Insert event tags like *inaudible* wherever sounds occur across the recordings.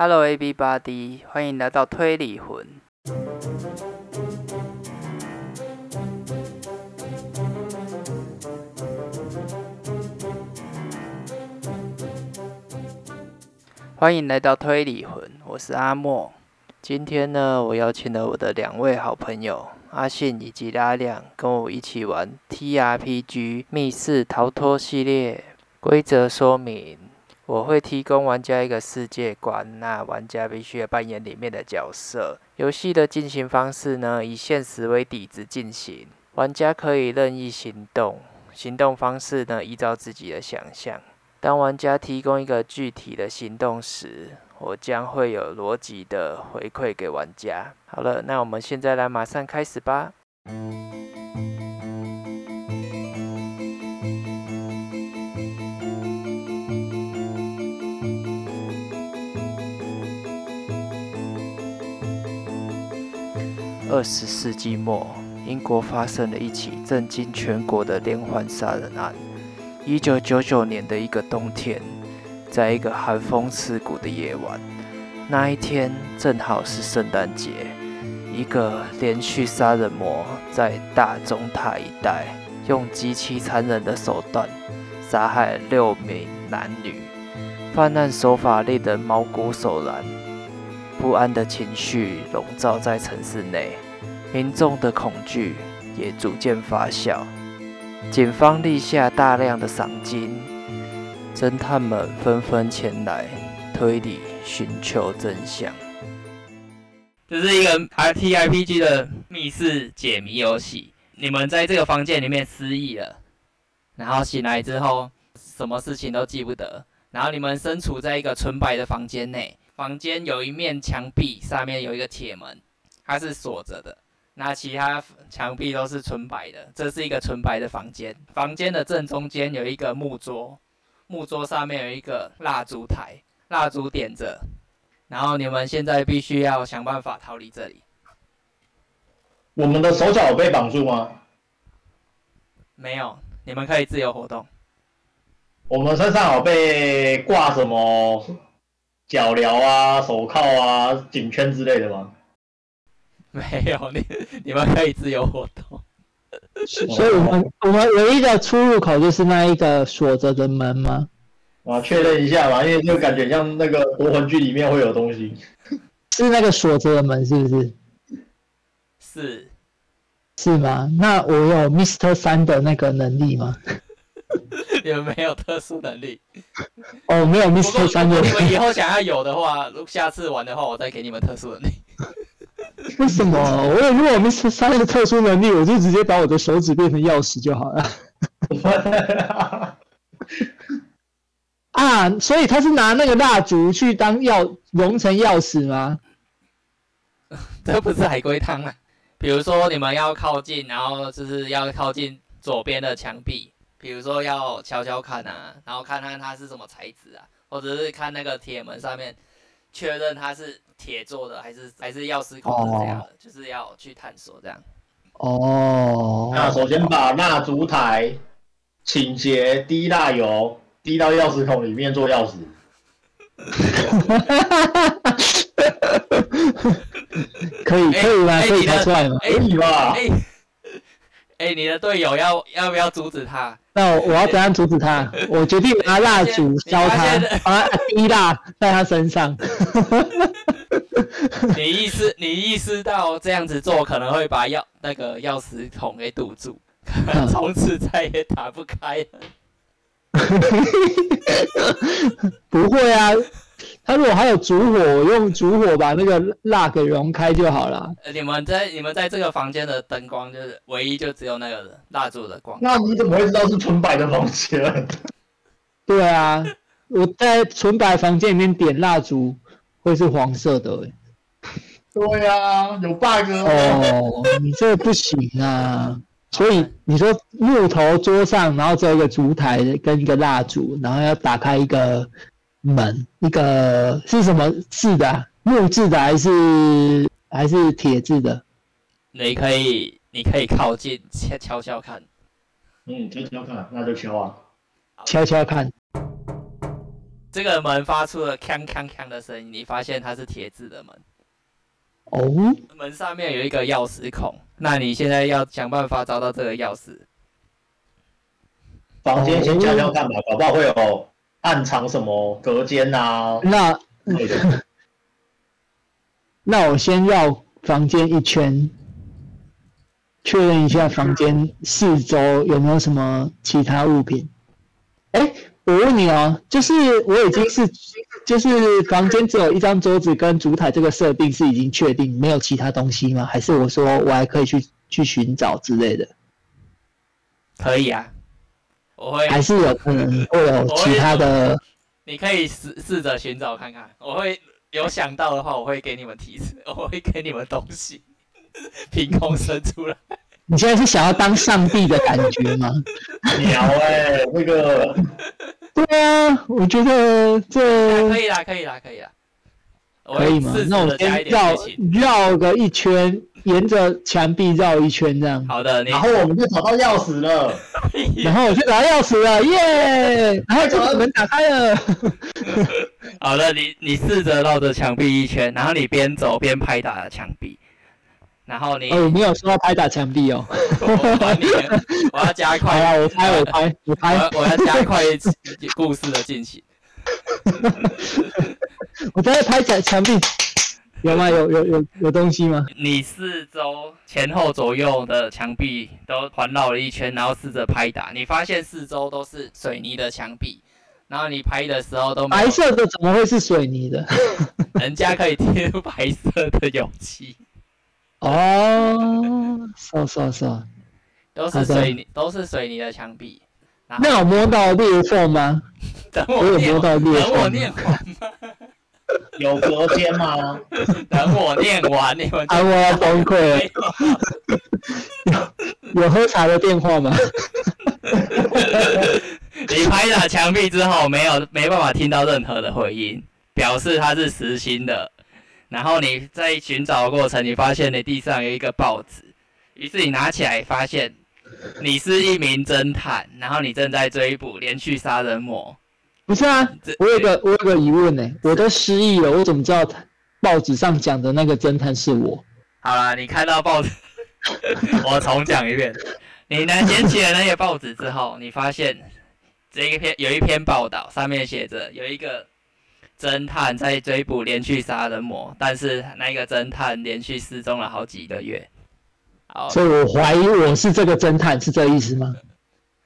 Hello A B 八 D，欢迎来到推理魂。欢迎来到推理魂，我是阿莫。今天呢，我邀请了我的两位好朋友阿信以及阿亮，跟我一起玩 TRPG 密室逃脱系列。规则说明：我会提供玩家一个世界观，那玩家必须要扮演里面的角色。游戏的进行方式呢，以现实为底子进行，玩家可以任意行动，行动方式呢，依照自己的想象。当玩家提供一个具体的行动时，我将会有逻辑的回馈给玩家。好了，那我们现在来马上开始吧。二十世纪末，英国发生了一起震惊全国的连环杀人案。一九九九年的一个冬天，在一个寒风刺骨的夜晚，那一天正好是圣诞节。一个连续杀人魔在大中塔一带用极其残忍的手段杀害六名男女，犯案手法令人毛骨悚然，不安的情绪笼罩在城市内，民众的恐惧也逐渐发酵。警方立下大量的赏金，侦探们纷纷前来推理，寻求真相。这是一个 R T I P G 的密室解谜游戏。你们在这个房间里面失忆了，然后醒来之后，什么事情都记不得。然后你们身处在一个纯白的房间内，房间有一面墙壁，上面有一个铁门，它是锁着的。那其他墙壁都是纯白的，这是一个纯白的房间。房间的正中间有一个木桌，木桌上面有一个蜡烛台，蜡烛点着。然后你们现在必须要想办法逃离这里。我们的手脚有被绑住吗？没有，你们可以自由活动。我们身上有被挂什么脚镣啊、手铐啊、颈圈之类的吗？*laughs* 没有，你你们可以自由活动。所以，我们我们唯一的出入口就是那一个锁着的门吗？我确认一下吧，因为就感觉像那个夺魂剧里面会有东西。*laughs* 是那个锁着的门，是不是？是是吗？那我有 Mister 三的那个能力吗？*laughs* 你们没有特殊能力。哦，没有 Mister 三的。你们以后想要有的话，如下次玩的话，我再给你们特殊能力。为什么？*laughs* 我如果我们是三个特殊能力，我就直接把我的手指变成钥匙就好了。*laughs* 啊，所以他是拿那个蜡烛去当钥融成钥匙吗？这不是海龟汤啊！比如说你们要靠近，然后就是要靠近左边的墙壁，比如说要敲敲看啊，然后看看它是什么材质啊，或者是看那个铁门上面，确认它是。铁做的还是还是钥匙孔这样的，就是要去探索这样。哦，那首先把蜡烛台倾斜，滴蜡油，滴到钥匙孔里面做钥匙。*laughs* 可以可以吗？可以拿出来吗？可以吧？哎，你的队友要要不要阻止他？那我我要怎样阻止他？*laughs* 我决定拿蜡烛烧他，把他，滴蜡在他身上。*laughs* 你意识你意识到这样子做可能会把钥那个钥匙孔给堵住，*laughs* 从此再也打不开了。*laughs* 不会啊。他如果还有烛火，我用烛火把那个蜡给融开就好了。你们在你们在这个房间的灯光就是唯一就只有那个蜡烛的光。那你怎么会知道是纯白的房间？对啊，我在纯白房间里面点蜡烛会是黄色的。对啊，有 bug 哦。你这不行啊！所以你说木头桌上，然后只有一个烛台跟一个蜡烛，然后要打开一个。门，一个是什么字的？木质的还是还是铁质的？你可以，你可以靠近悄悄悄看。嗯，敲敲看，那就敲啊，敲敲看。这个门发出了锵锵锵的声音，你发现它是铁质的门，哦，门上面有一个钥匙孔，那你现在要想办法找到这个钥匙。房间先敲敲看吧，搞不好会有暗藏什么隔间啊那。*laughs* 那我先绕房间一圈，确认一下房间四周有没有什么其他物品。哎，我问你哦，就是我已经是，就是房间只有一张桌子跟烛台这个设定是已经确定，没有其他东西吗？还是我说我还可以去去寻找之类的？可以啊，我会，还是有可能会有其他的？你可以试试着寻找看看。我会有想到的话，我会给你们提示，我会给你们东西，凭空生出来。你现在是想要当上帝的感觉吗？*laughs* 鸟哎、那个 *laughs* 对啊，我觉得这可以啦，可以啦，可以啦。可以吗那我先绕。绕个一圈，沿着墙壁绕一圈这样，好的，你然后我们就找到钥匙了。*laughs* 然后我就找到钥匙了，耶！然后这个门打开了，好的，你你试着绕着墙壁一圈，然后你边走边拍打着墙壁，然后你，哦，没有说要拍打墙壁哦。我，我要加快，了，我拍，我拍，我我拍要，我要加快故事的进行。*laughs* 我在拍墙墙壁，有吗？有有有有东西吗？你四周前后左右的墙壁都环绕了一圈，然后试着拍打，你发现四周都是水泥的墙壁，然后你拍的时候都白色的怎么会是水泥的？*laughs* 人家可以贴白色的油漆，哦，是是是。都好的是水泥，都是水泥的墙壁。那有摸到裂缝吗？*laughs* 等我有我念完，摸到裂等我缝念完，有隔间吗？*laughs* 等我念完，你们我要崩溃了。没有喝茶的电话吗？*laughs* 你拍打墙壁之后，没有没办法听到任何的回音，表示它是实心的。然后你在寻找的过程，你发现你地上有一个报纸，于是你拿起来，发现你是一名侦探，然后你正在追捕连续杀人魔。不是啊，我有个我有个疑问呢、我都失忆了，我怎么知道报纸上讲的那个侦探是我？好啦，你看到报纸，*laughs* 我重讲一遍。你呢捡起了那些报纸之后，你发现这一篇有一篇报道，上面写着有一个侦探在追捕连续杀人魔，但是那个侦探连续失踪了好几个月。好，所以我怀疑我是这个侦探，是这意思吗？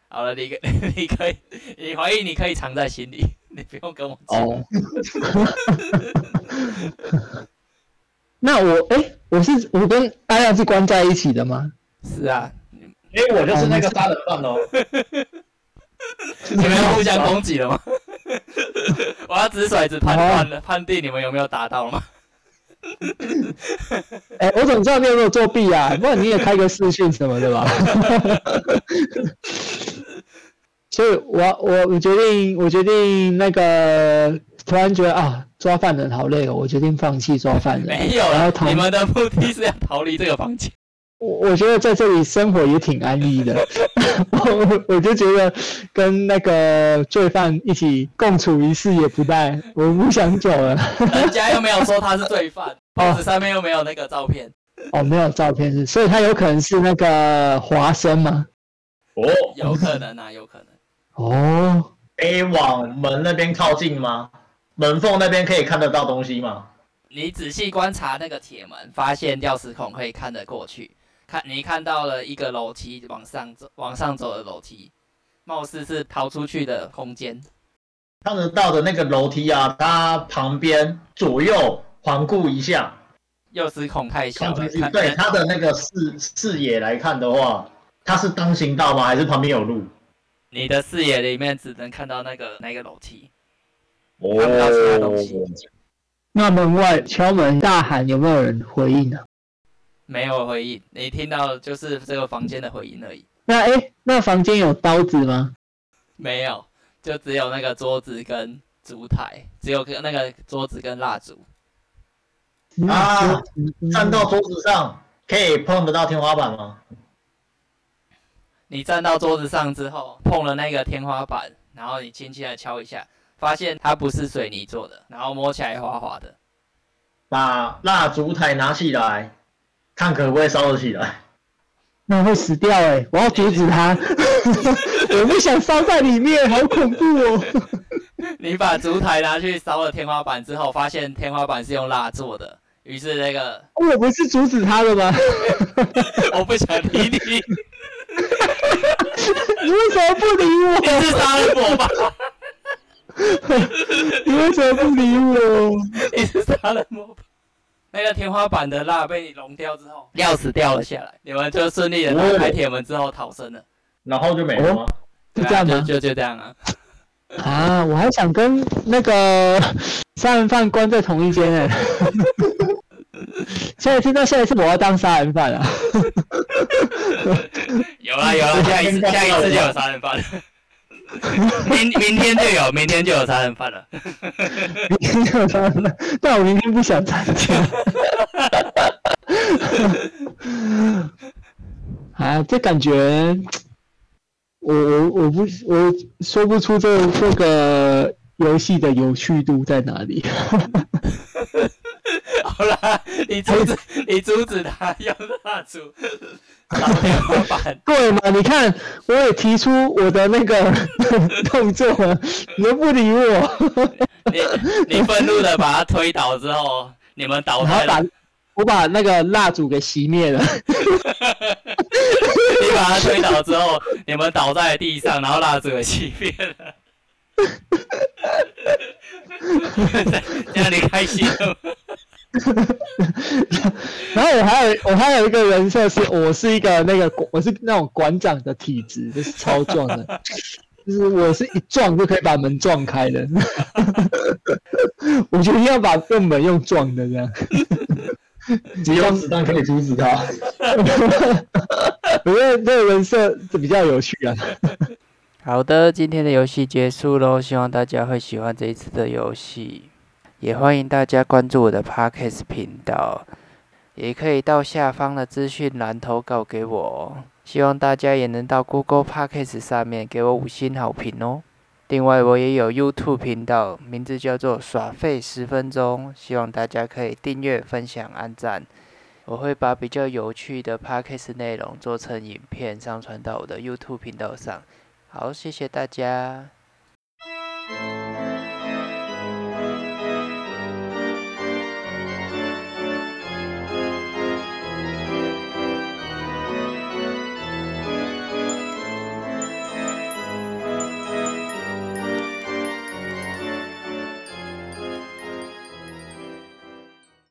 好了，你可 *laughs* 你可以，你怀疑你可以藏在心里，*laughs* 你不用跟我讲。哦，那我哎、我是我跟阿亮是关在一起的吗？是啊，因为我就是那个杀人犯哦。*laughs* 你们要互相攻击了吗？我要掷骰子判断了，判定你们有没有达到吗？哎、我怎么知道你有没有作弊啊？不然你也开个视讯什么的吧。*laughs* 所以我我我决定我决定那个突然觉得啊抓犯人好累哦，我决定放弃抓犯人。没有，然后同你们的目的是要逃离这个房间。我我觉得在这里生活也挺安逸的，*laughs* 我我就觉得跟那个罪犯一起共处一室也不赖，我不想走了。人家又没有说他是罪犯，报纸上面又没有那个照片。哦，没有照片是，所以他有可能是那个华生吗？哦，有可能啊，有可能。哦，可以往门那边靠近吗？门缝那边可以看得到东西吗？你仔细观察那个铁门，发现钥匙孔可以看得过去。看，你看到了一个楼梯往上走，往上走的楼梯，貌似是逃出去的空间。看得到的那个楼梯啊，它旁边左右环顾一下，又是孔太小对它的那个视视野来看的话，它是单行道吗？还是旁边有路？你的视野里面只能看到那个那个楼梯。哦看不到其他东西那门外敲门大喊，有没有人回应呢、没有回应，你听到的就是这个房间的回音而已，那哎，那房间有刀子吗？没有，就只有那个桌子跟烛台，只有个那个桌子跟蜡烛。嗯啊站到桌子上可以碰得到天花板吗？你站到桌子上之后，碰了那个天花板，然后你轻轻的敲一下，发现它不是水泥做的，然后摸起来滑滑的。把蜡烛台拿起来，看可不可以烧得起来。那会死掉哎、我要阻止他，*laughs* 我不想烧在里面，好恐怖哦。*laughs* 你把烛台拿去烧了天花板之后，发现天花板是用蜡做的，于是那个我不是阻止他的吗？*laughs* 我不想理你，你为什么不理我你是我？杀人魔吧？你为什么不理我？你是杀人魔吧？那个天花板的蜡被你融掉之后，钥匙掉了下来，你们就顺利的打开铁门之后逃生了。然后就没了吗？就这样吗？啊就就就这样啊。*laughs* 啊，我还想跟那个 *laughs* 杀人犯关在同一间哎。*laughs* 现在听到下一次我要当杀人犯啊！有啦有啦，下一次下一次就有杀人犯了。明明天就有，明天就有杀人犯了。明天就有杀人犯，但我明天不想参加。啊，这感觉，我我我不我说不出这这个游戏的有趣度在哪里。*laughs* 好啦，你阻止你阻止他要蜡烛对嘛？你看，我也提出我的那个 *laughs* 动作了，你又不理我，你你愤怒的把他推倒之后，你们倒在了然后把我把那个蜡烛给熄灭了。*laughs* 你把他推倒之后，你们倒在地上，然后蜡烛也熄灭了。*laughs* 这样你开心了吗？*laughs* 然后我还有我还有一个人设是我是一个那个我是那种馆长的体质，就是超壮的，*laughs* 就是我是一撞就可以把门撞开的。*laughs* 我决定要把这门用撞的这样。只有子弹可以阻止他。我觉得这个人设比较有趣啊。好的，今天的游戏结束喽，希望大家会喜欢这一次的游戏，也欢迎大家关注我的 Podcast 频道，也可以到下方的资讯栏投稿给我。希望大家也能到 Google Podcast 上面给我五星好评哦。另外，我也有 YouTube 频道，名字叫做“耍废十分钟”，希望大家可以订阅、分享、按赞。我会把比较有趣的 Podcast 内容做成影片，上传到我的 YouTube 频道上。好，谢谢大家。